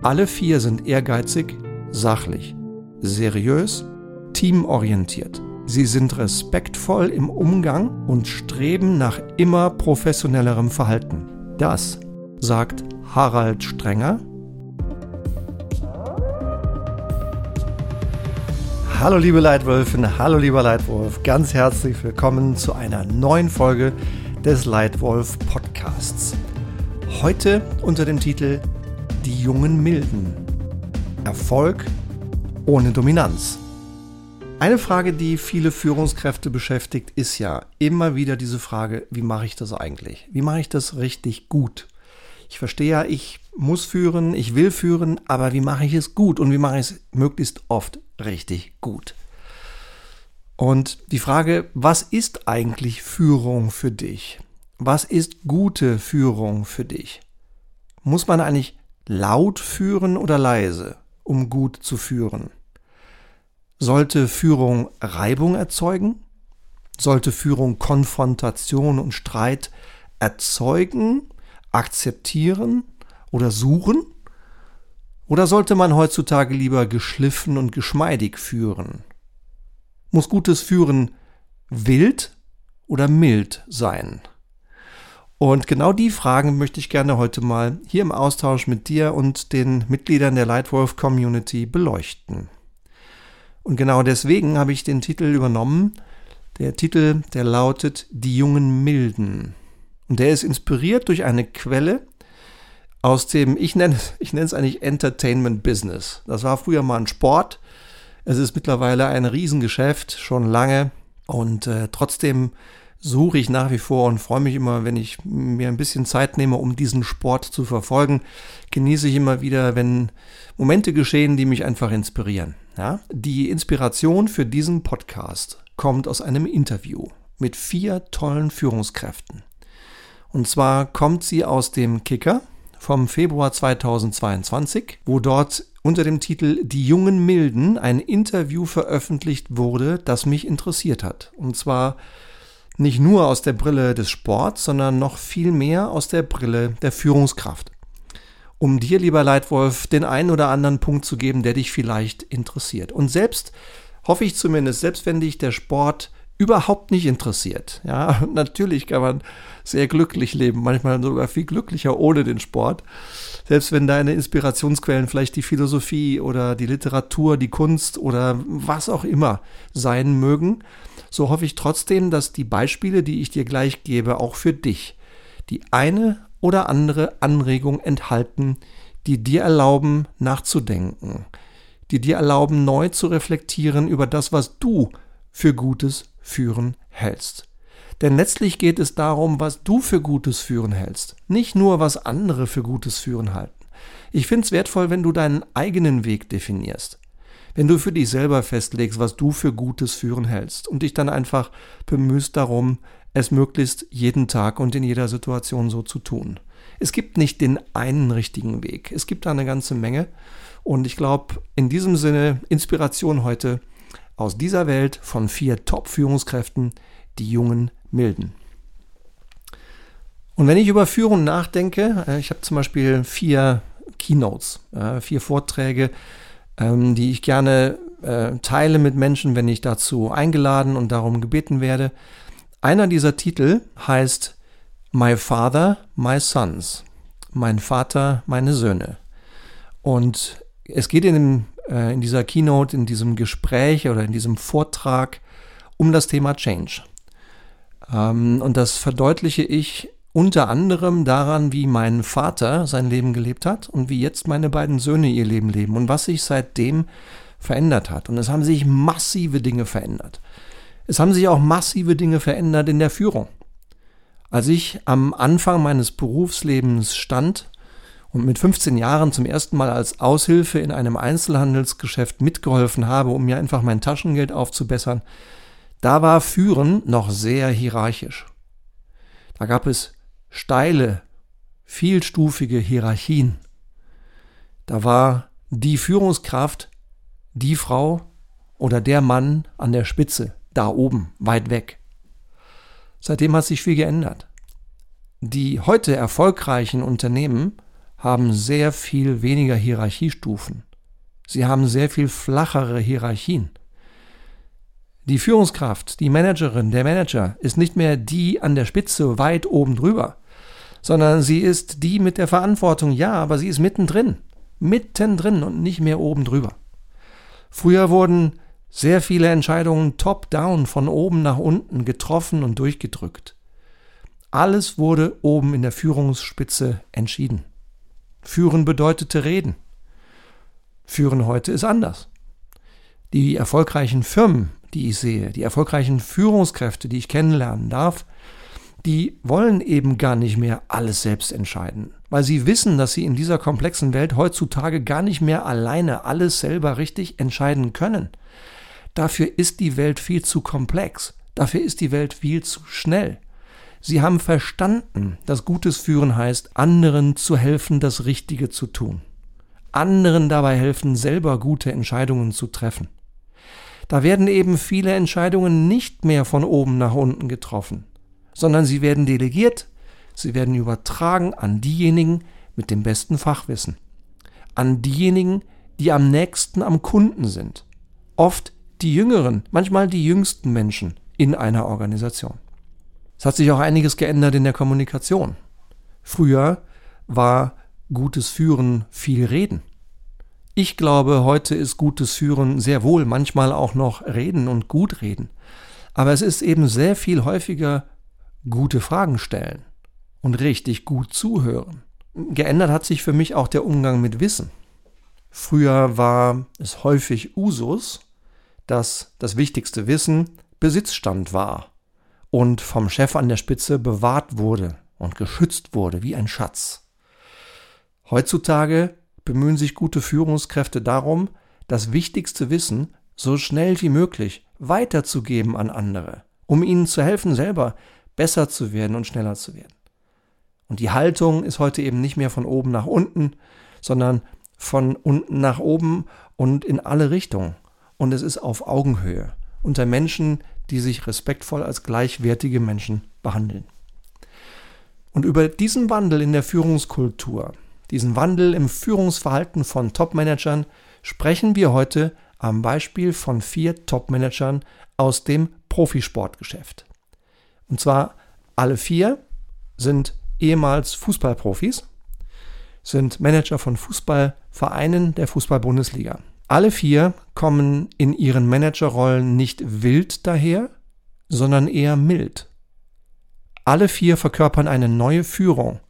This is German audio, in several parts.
Alle vier sind ehrgeizig, sachlich, seriös, teamorientiert. Sie sind respektvoll im Umgang und streben nach immer professionellerem Verhalten. Das sagt Harald Strenger. Hallo liebe Leitwölfin, hallo lieber Leitwolf, ganz herzlich willkommen zu einer neuen Folge des Leitwolf Podcasts. Heute unter dem Titel Die jungen Milden. Erfolg ohne Dominanz. Eine Frage, die viele Führungskräfte beschäftigt, ist ja immer wieder diese Frage, wie mache ich das eigentlich? Wie mache ich das richtig gut? Ich verstehe ja, ich muss führen, ich will führen, aber wie mache ich es gut und wie mache ich es möglichst oft richtig gut? Und die Frage, was ist eigentlich Führung für dich? Was ist gute Führung für dich? Muss man eigentlich laut führen oder leise, um gut zu führen? Sollte Führung Reibung erzeugen? Sollte Führung Konfrontation und Streit erzeugen, akzeptieren oder suchen? Oder sollte man heutzutage lieber geschliffen und geschmeidig führen? Muss gutes Führen wild oder mild sein? Und genau die Fragen möchte ich gerne heute mal hier im Austausch mit dir und den Mitgliedern der Lightwolf Community beleuchten. Und genau deswegen habe ich den Titel übernommen. Der Titel, der lautet Die jungen Milden. Und der ist inspiriert durch eine Quelle aus dem, ich nenne, ich nenne es eigentlich Entertainment Business. Das war früher mal ein Sport. Es ist mittlerweile ein Riesengeschäft, schon lange. Und äh, trotzdem suche ich nach wie vor und freue mich immer, wenn ich mir ein bisschen Zeit nehme, um diesen Sport zu verfolgen. Genieße ich immer wieder, wenn Momente geschehen, die mich einfach inspirieren. Ja? Die Inspiration für diesen Podcast kommt aus einem Interview mit vier tollen Führungskräften. Und zwar kommt sie aus dem Kicker vom Februar 2022, wo dort unter dem Titel Die jungen Milden ein Interview veröffentlicht wurde, das mich interessiert hat. Und zwar nicht nur aus der Brille des Sports, sondern noch viel mehr aus der Brille der Führungskraft um dir, lieber Leitwolf, den einen oder anderen Punkt zu geben, der dich vielleicht interessiert. Und selbst, hoffe ich zumindest, selbst wenn dich der Sport überhaupt nicht interessiert, ja, natürlich kann man sehr glücklich leben, manchmal sogar viel glücklicher ohne den Sport. Selbst wenn deine Inspirationsquellen vielleicht die Philosophie oder die Literatur, die Kunst oder was auch immer sein mögen, so hoffe ich trotzdem, dass die Beispiele, die ich dir gleich gebe, auch für dich die eine oder andere Anregung enthalten, die dir erlauben, nachzudenken, die dir erlauben, neu zu reflektieren über das, was du für gutes Führen hältst. Denn letztlich geht es darum, was du für gutes Führen hältst, nicht nur, was andere für gutes Führen halten. Ich finde es wertvoll, wenn du deinen eigenen Weg definierst. Wenn du für dich selber festlegst, was du für gutes Führen hältst und dich dann einfach bemühst darum, es möglichst jeden Tag und in jeder Situation so zu tun. Es gibt nicht den einen richtigen Weg. Es gibt da eine ganze Menge. Und ich glaube, in diesem Sinne Inspiration heute aus dieser Welt von vier Top-Führungskräften, die jungen Milden. Und wenn ich über Führung nachdenke, äh, ich habe zum Beispiel vier Keynotes, vier Vorträge, ähm, die ich gerne äh, teile mit Menschen, wenn ich dazu eingeladen und darum gebeten werde. Einer dieser Titel heißt My Father, My Sons. Mein Vater, meine Söhne. Und es geht in, dem, äh, in dieser Keynote, in diesem Gespräch oder in diesem Vortrag um das Thema Change. Ähm, und das verdeutliche ich unter anderem daran, wie mein Vater sein Leben gelebt hat und wie jetzt meine beiden Söhne ihr Leben leben und was sich seitdem verändert hat. Und es haben sich massive Dinge verändert. Es haben sich auch massive Dinge verändert in der Führung. Als ich am Anfang meines Berufslebens stand und mit 15 Jahren zum ersten Mal als Aushilfe in einem Einzelhandelsgeschäft mitgeholfen habe, um mir einfach mein Taschengeld aufzubessern, da war Führen noch sehr hierarchisch. Da gab es steile, vielstufige Hierarchien. Da war die Führungskraft die Frau oder der Mann an der Spitze da oben, weit weg. Seitdem hat sich viel geändert. Die heute erfolgreichen Unternehmen haben sehr viel weniger Hierarchiestufen. Sie haben sehr viel flachere Hierarchien. Die Führungskraft, die Managerin, der Manager ist nicht mehr die an der Spitze weit oben drüber, sondern sie ist die mit der Verantwortung, ja, aber sie ist mittendrin, mittendrin und nicht mehr oben drüber. Früher wurden sehr viele Entscheidungen top-down von oben nach unten getroffen und durchgedrückt. Alles wurde oben in der Führungsspitze entschieden. Führen bedeutete reden. Führen heute ist anders. Die erfolgreichen Firmen, die ich sehe, die erfolgreichen Führungskräfte, die ich kennenlernen darf, die wollen eben gar nicht mehr alles selbst entscheiden, weil sie wissen, dass sie in dieser komplexen Welt heutzutage gar nicht mehr alleine alles selber richtig entscheiden können. Dafür ist die Welt viel zu komplex, dafür ist die Welt viel zu schnell. Sie haben verstanden, dass gutes Führen heißt, anderen zu helfen, das Richtige zu tun. Anderen dabei helfen, selber gute Entscheidungen zu treffen. Da werden eben viele Entscheidungen nicht mehr von oben nach unten getroffen, sondern sie werden delegiert, sie werden übertragen an diejenigen mit dem besten Fachwissen, an diejenigen, die am nächsten am Kunden sind, oft die jüngeren, manchmal die jüngsten Menschen in einer Organisation. Es hat sich auch einiges geändert in der Kommunikation. Früher war gutes Führen viel Reden. Ich glaube, heute ist gutes Führen sehr wohl manchmal auch noch Reden und gut reden. Aber es ist eben sehr viel häufiger gute Fragen stellen und richtig gut zuhören. Geändert hat sich für mich auch der Umgang mit Wissen. Früher war es häufig Usus, dass das wichtigste Wissen Besitzstand war und vom Chef an der Spitze bewahrt wurde und geschützt wurde wie ein Schatz. Heutzutage bemühen sich gute Führungskräfte darum, das wichtigste Wissen so schnell wie möglich weiterzugeben an andere, um ihnen zu helfen, selber besser zu werden und schneller zu werden. Und die Haltung ist heute eben nicht mehr von oben nach unten, sondern von unten nach oben und in alle Richtungen. Und es ist auf Augenhöhe unter Menschen, die sich respektvoll als gleichwertige Menschen behandeln. Und über diesen Wandel in der Führungskultur, diesen Wandel im Führungsverhalten von Topmanagern sprechen wir heute am Beispiel von vier Topmanagern aus dem Profisportgeschäft. Und zwar alle vier sind ehemals Fußballprofis, sind Manager von Fußballvereinen der Fußball-Bundesliga. Alle vier kommen in ihren Managerrollen nicht wild daher, sondern eher mild. Alle vier verkörpern eine neue Führung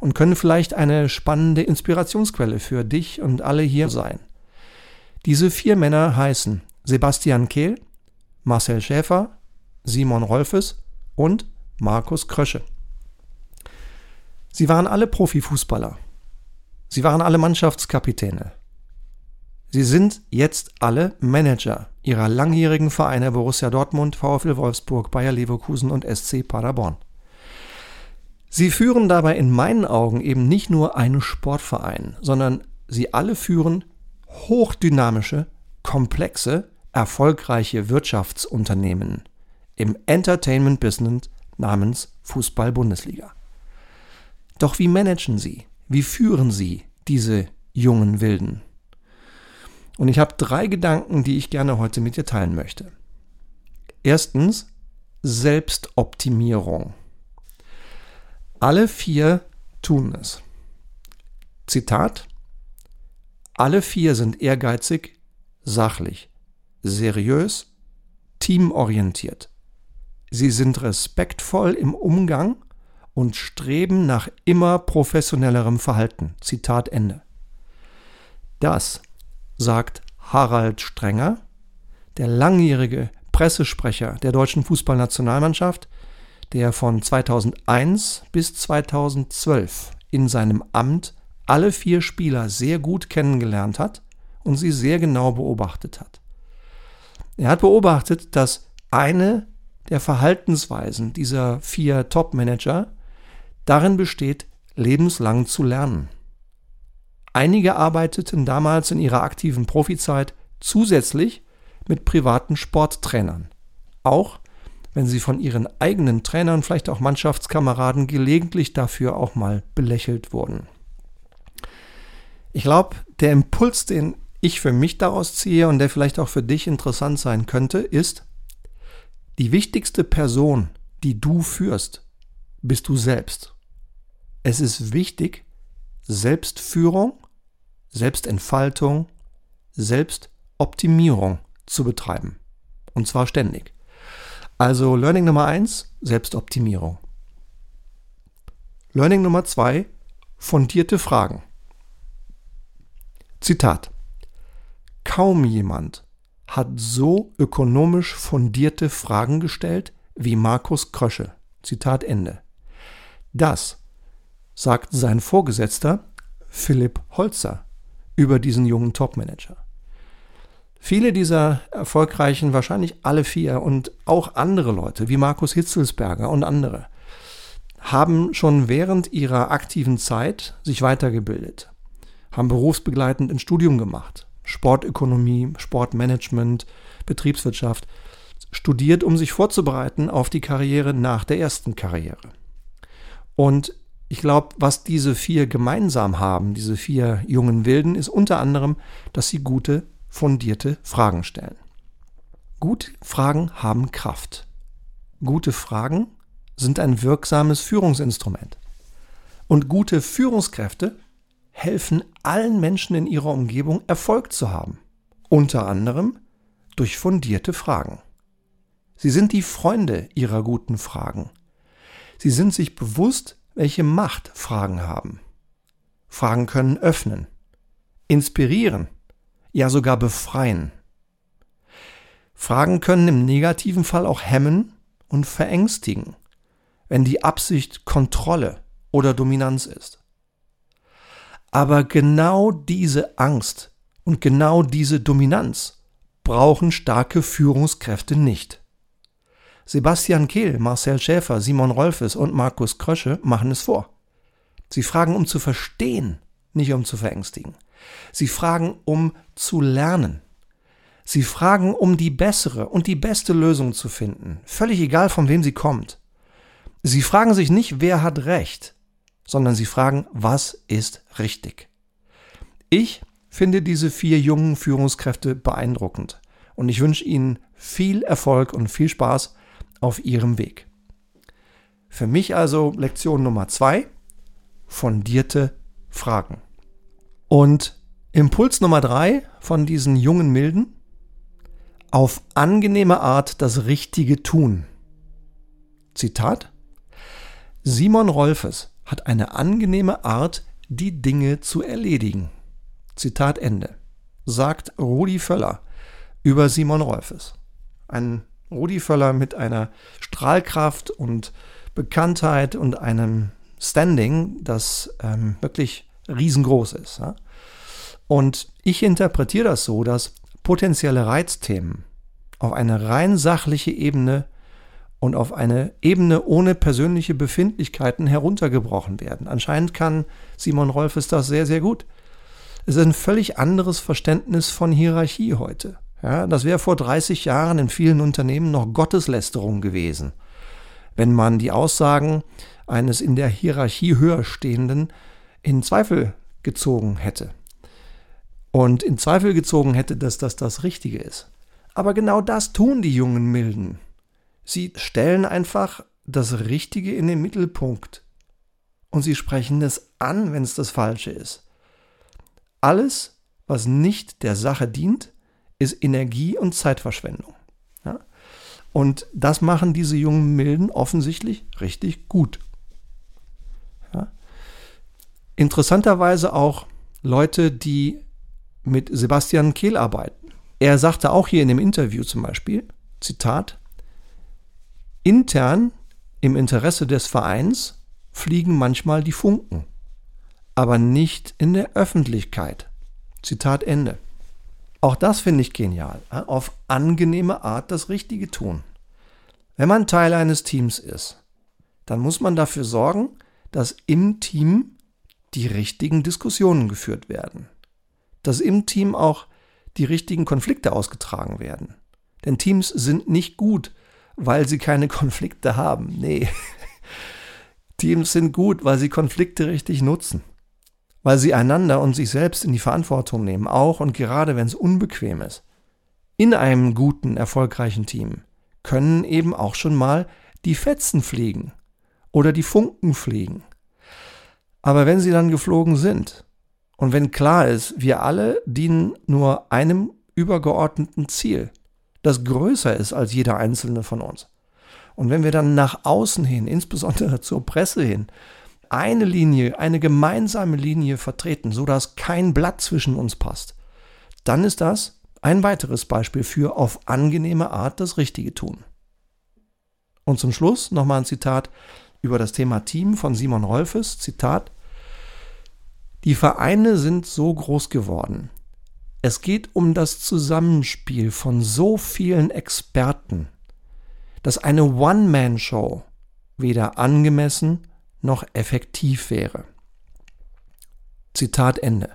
und können vielleicht eine spannende Inspirationsquelle für dich und alle hier sein. Diese vier Männer heißen Sebastian Kehl, Marcel Schäfer, Simon Rolfes und Markus Krösche. Sie waren alle Profifußballer. Sie waren alle Mannschaftskapitäne. Sie sind jetzt alle Manager ihrer langjährigen Vereine Borussia Dortmund, VfL Wolfsburg, Bayer Leverkusen und SC Paderborn. Sie führen dabei in meinen Augen eben nicht nur einen Sportverein, sondern sie alle führen hochdynamische, komplexe, erfolgreiche Wirtschaftsunternehmen im Entertainment-Business namens Fußball-Bundesliga. Doch wie managen sie? Wie führen sie diese jungen Wilden? Und ich habe drei Gedanken, die ich gerne heute mit dir teilen möchte. Erstens Selbstoptimierung. Alle vier tun es. Zitat. Alle vier sind ehrgeizig, sachlich, seriös, teamorientiert. Sie sind respektvoll im Umgang und streben nach immer professionellerem Verhalten. Zitat Ende. Das sagt Harald Strenger, der langjährige Pressesprecher der deutschen Fußballnationalmannschaft, der von 2001 bis 2012 in seinem Amt alle vier Spieler sehr gut kennengelernt hat und sie sehr genau beobachtet hat. Er hat beobachtet, dass eine der Verhaltensweisen dieser vier Top-Manager darin besteht, lebenslang zu lernen. Einige arbeiteten damals in ihrer aktiven Profizeit zusätzlich mit privaten Sporttrainern. Auch wenn sie von ihren eigenen Trainern, vielleicht auch Mannschaftskameraden, gelegentlich dafür auch mal belächelt wurden. Ich glaube, der Impuls, den ich für mich daraus ziehe und der vielleicht auch für dich interessant sein könnte, ist, die wichtigste Person, die du führst, bist du selbst. Es ist wichtig, Selbstführung, Selbstentfaltung, Selbstoptimierung zu betreiben. Und zwar ständig. Also Learning Nummer eins: Selbstoptimierung. Learning Nummer zwei: fundierte Fragen. Zitat. Kaum jemand hat so ökonomisch fundierte Fragen gestellt wie Markus Krösche. Zitat Ende. Das sagt sein Vorgesetzter Philipp Holzer über diesen jungen Topmanager. Viele dieser erfolgreichen, wahrscheinlich alle vier und auch andere Leute wie Markus Hitzelsberger und andere haben schon während ihrer aktiven Zeit sich weitergebildet, haben berufsbegleitend ein Studium gemacht, Sportökonomie, Sportmanagement, Betriebswirtschaft, studiert, um sich vorzubereiten auf die Karriere nach der ersten Karriere. Und ich glaube, was diese vier gemeinsam haben, diese vier jungen Wilden, ist unter anderem, dass sie gute, fundierte Fragen stellen. Gute Fragen haben Kraft. Gute Fragen sind ein wirksames Führungsinstrument. Und gute Führungskräfte helfen allen Menschen in ihrer Umgebung Erfolg zu haben. Unter anderem durch fundierte Fragen. Sie sind die Freunde ihrer guten Fragen. Sie sind sich bewusst, welche Macht Fragen haben. Fragen können öffnen, inspirieren, ja sogar befreien. Fragen können im negativen Fall auch hemmen und verängstigen, wenn die Absicht Kontrolle oder Dominanz ist. Aber genau diese Angst und genau diese Dominanz brauchen starke Führungskräfte nicht. Sebastian Kehl, Marcel Schäfer, Simon Rolfes und Markus Krösche machen es vor. Sie fragen, um zu verstehen, nicht um zu verängstigen. Sie fragen, um zu lernen. Sie fragen, um die bessere und die beste Lösung zu finden, völlig egal von wem sie kommt. Sie fragen sich nicht, wer hat recht, sondern sie fragen, was ist richtig. Ich finde diese vier jungen Führungskräfte beeindruckend und ich wünsche ihnen viel Erfolg und viel Spaß auf ihrem Weg. Für mich also Lektion Nummer zwei, fundierte Fragen. Und Impuls Nummer drei von diesen jungen Milden, auf angenehme Art das Richtige tun. Zitat, Simon Rolfes hat eine angenehme Art, die Dinge zu erledigen. Zitat Ende. Sagt Rudi Völler über Simon Rolfes. Ein Rudi Völler mit einer Strahlkraft und Bekanntheit und einem Standing, das ähm, wirklich riesengroß ist. Ja? Und ich interpretiere das so, dass potenzielle Reizthemen auf eine rein sachliche Ebene und auf eine Ebene ohne persönliche Befindlichkeiten heruntergebrochen werden. Anscheinend kann Simon Rolfes das sehr, sehr gut. Es ist ein völlig anderes Verständnis von Hierarchie heute. Ja, das wäre vor 30 Jahren in vielen Unternehmen noch Gotteslästerung gewesen, wenn man die Aussagen eines in der Hierarchie höher stehenden in Zweifel gezogen hätte. Und in Zweifel gezogen hätte, dass das das Richtige ist. Aber genau das tun die jungen Milden. Sie stellen einfach das Richtige in den Mittelpunkt. Und sie sprechen es an, wenn es das Falsche ist. Alles, was nicht der Sache dient, ist Energie- und Zeitverschwendung. Ja? Und das machen diese jungen Milden offensichtlich richtig gut. Ja? Interessanterweise auch Leute, die mit Sebastian Kehl arbeiten. Er sagte auch hier in dem Interview zum Beispiel, Zitat, intern im Interesse des Vereins fliegen manchmal die Funken, aber nicht in der Öffentlichkeit. Zitat Ende. Auch das finde ich genial. Auf angenehme Art das Richtige tun. Wenn man Teil eines Teams ist, dann muss man dafür sorgen, dass im Team die richtigen Diskussionen geführt werden. Dass im Team auch die richtigen Konflikte ausgetragen werden. Denn Teams sind nicht gut, weil sie keine Konflikte haben. Nee. Teams sind gut, weil sie Konflikte richtig nutzen. Weil sie einander und sich selbst in die Verantwortung nehmen, auch und gerade wenn es unbequem ist. In einem guten, erfolgreichen Team können eben auch schon mal die Fetzen fliegen oder die Funken fliegen. Aber wenn sie dann geflogen sind und wenn klar ist, wir alle dienen nur einem übergeordneten Ziel, das größer ist als jeder einzelne von uns. Und wenn wir dann nach außen hin, insbesondere zur Presse hin, eine Linie, eine gemeinsame Linie vertreten, sodass kein Blatt zwischen uns passt, dann ist das ein weiteres Beispiel für auf angenehme Art das Richtige tun. Und zum Schluss nochmal ein Zitat über das Thema Team von Simon Rolfes. Zitat. Die Vereine sind so groß geworden. Es geht um das Zusammenspiel von so vielen Experten, dass eine One-Man-Show weder angemessen noch effektiv wäre. Zitat Ende.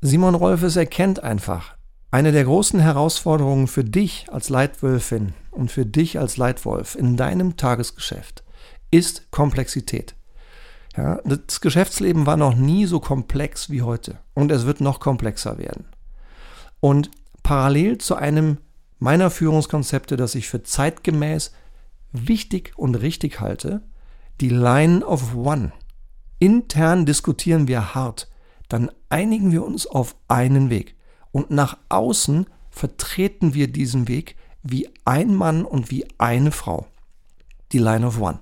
Simon Rolfes erkennt einfach, eine der großen Herausforderungen für dich als Leitwölfin und für dich als Leitwolf in deinem Tagesgeschäft ist Komplexität. Ja, das Geschäftsleben war noch nie so komplex wie heute und es wird noch komplexer werden. Und parallel zu einem meiner Führungskonzepte, das ich für zeitgemäß wichtig und richtig halte, die Line of One. Intern diskutieren wir hart, dann einigen wir uns auf einen Weg und nach außen vertreten wir diesen Weg wie ein Mann und wie eine Frau. Die Line of One.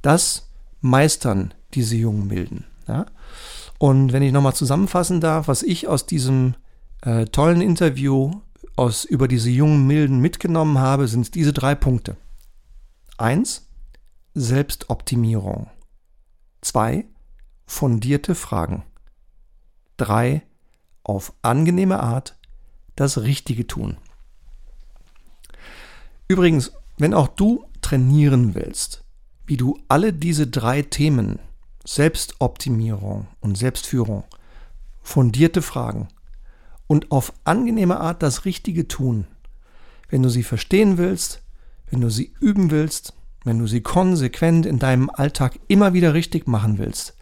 Das meistern diese jungen Milden. Ja? Und wenn ich nochmal zusammenfassen darf, was ich aus diesem äh, tollen Interview aus, über diese jungen Milden mitgenommen habe, sind diese drei Punkte. Eins, Selbstoptimierung. Zwei, fundierte Fragen. Drei, auf angenehme Art das Richtige tun. Übrigens, wenn auch du trainieren willst, wie du alle diese drei Themen Selbstoptimierung und Selbstführung, fundierte Fragen und auf angenehme Art das Richtige tun, wenn du sie verstehen willst, wenn du sie üben willst, wenn du sie konsequent in deinem Alltag immer wieder richtig machen willst,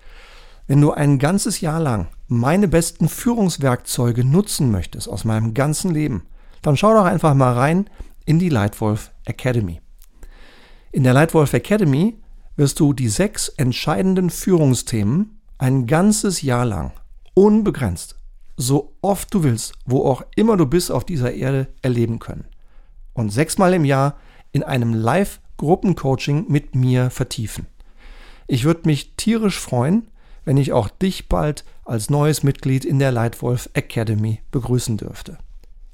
wenn du ein ganzes Jahr lang meine besten Führungswerkzeuge nutzen möchtest aus meinem ganzen Leben, dann schau doch einfach mal rein in die Lightwolf Academy. In der Lightwolf Academy wirst du die sechs entscheidenden Führungsthemen ein ganzes Jahr lang unbegrenzt, so oft du willst, wo auch immer du bist auf dieser Erde, erleben können. Und sechsmal im Jahr in einem Live-Gruppencoaching mit mir vertiefen. Ich würde mich tierisch freuen, wenn ich auch dich bald als neues Mitglied in der Lightwolf Academy begrüßen dürfte.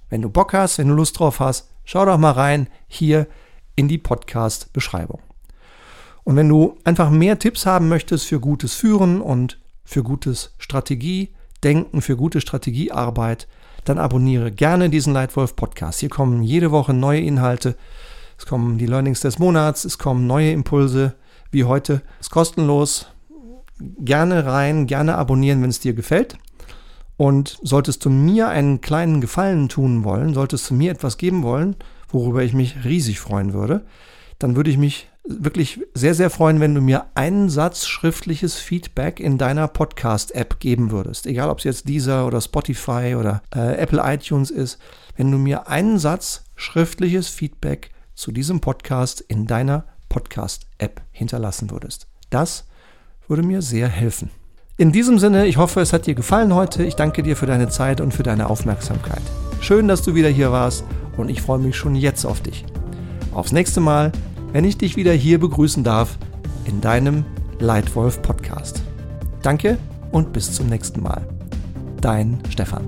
Wenn du Bock hast, wenn du Lust drauf hast, schau doch mal rein hier in die Podcast-Beschreibung. Und wenn du einfach mehr Tipps haben möchtest für gutes Führen und für gutes Strategiedenken, für gute Strategiearbeit, dann abonniere gerne diesen Leitwolf Podcast. Hier kommen jede Woche neue Inhalte. Es kommen die Learnings des Monats, es kommen neue Impulse wie heute. Es ist kostenlos. Gerne rein, gerne abonnieren, wenn es dir gefällt. Und solltest du mir einen kleinen Gefallen tun wollen, solltest du mir etwas geben wollen, worüber ich mich riesig freuen würde, dann würde ich mich wirklich sehr, sehr freuen, wenn du mir einen Satz schriftliches Feedback in deiner Podcast-App geben würdest. Egal, ob es jetzt dieser oder Spotify oder äh, Apple iTunes ist. Wenn du mir einen Satz schriftliches Feedback zu diesem Podcast in deiner Podcast-App hinterlassen würdest. Das würde mir sehr helfen. In diesem Sinne, ich hoffe, es hat dir gefallen heute. Ich danke dir für deine Zeit und für deine Aufmerksamkeit. Schön, dass du wieder hier warst und ich freue mich schon jetzt auf dich. Aufs nächste Mal wenn ich dich wieder hier begrüßen darf in deinem Leitwolf Podcast. Danke und bis zum nächsten Mal. Dein Stefan.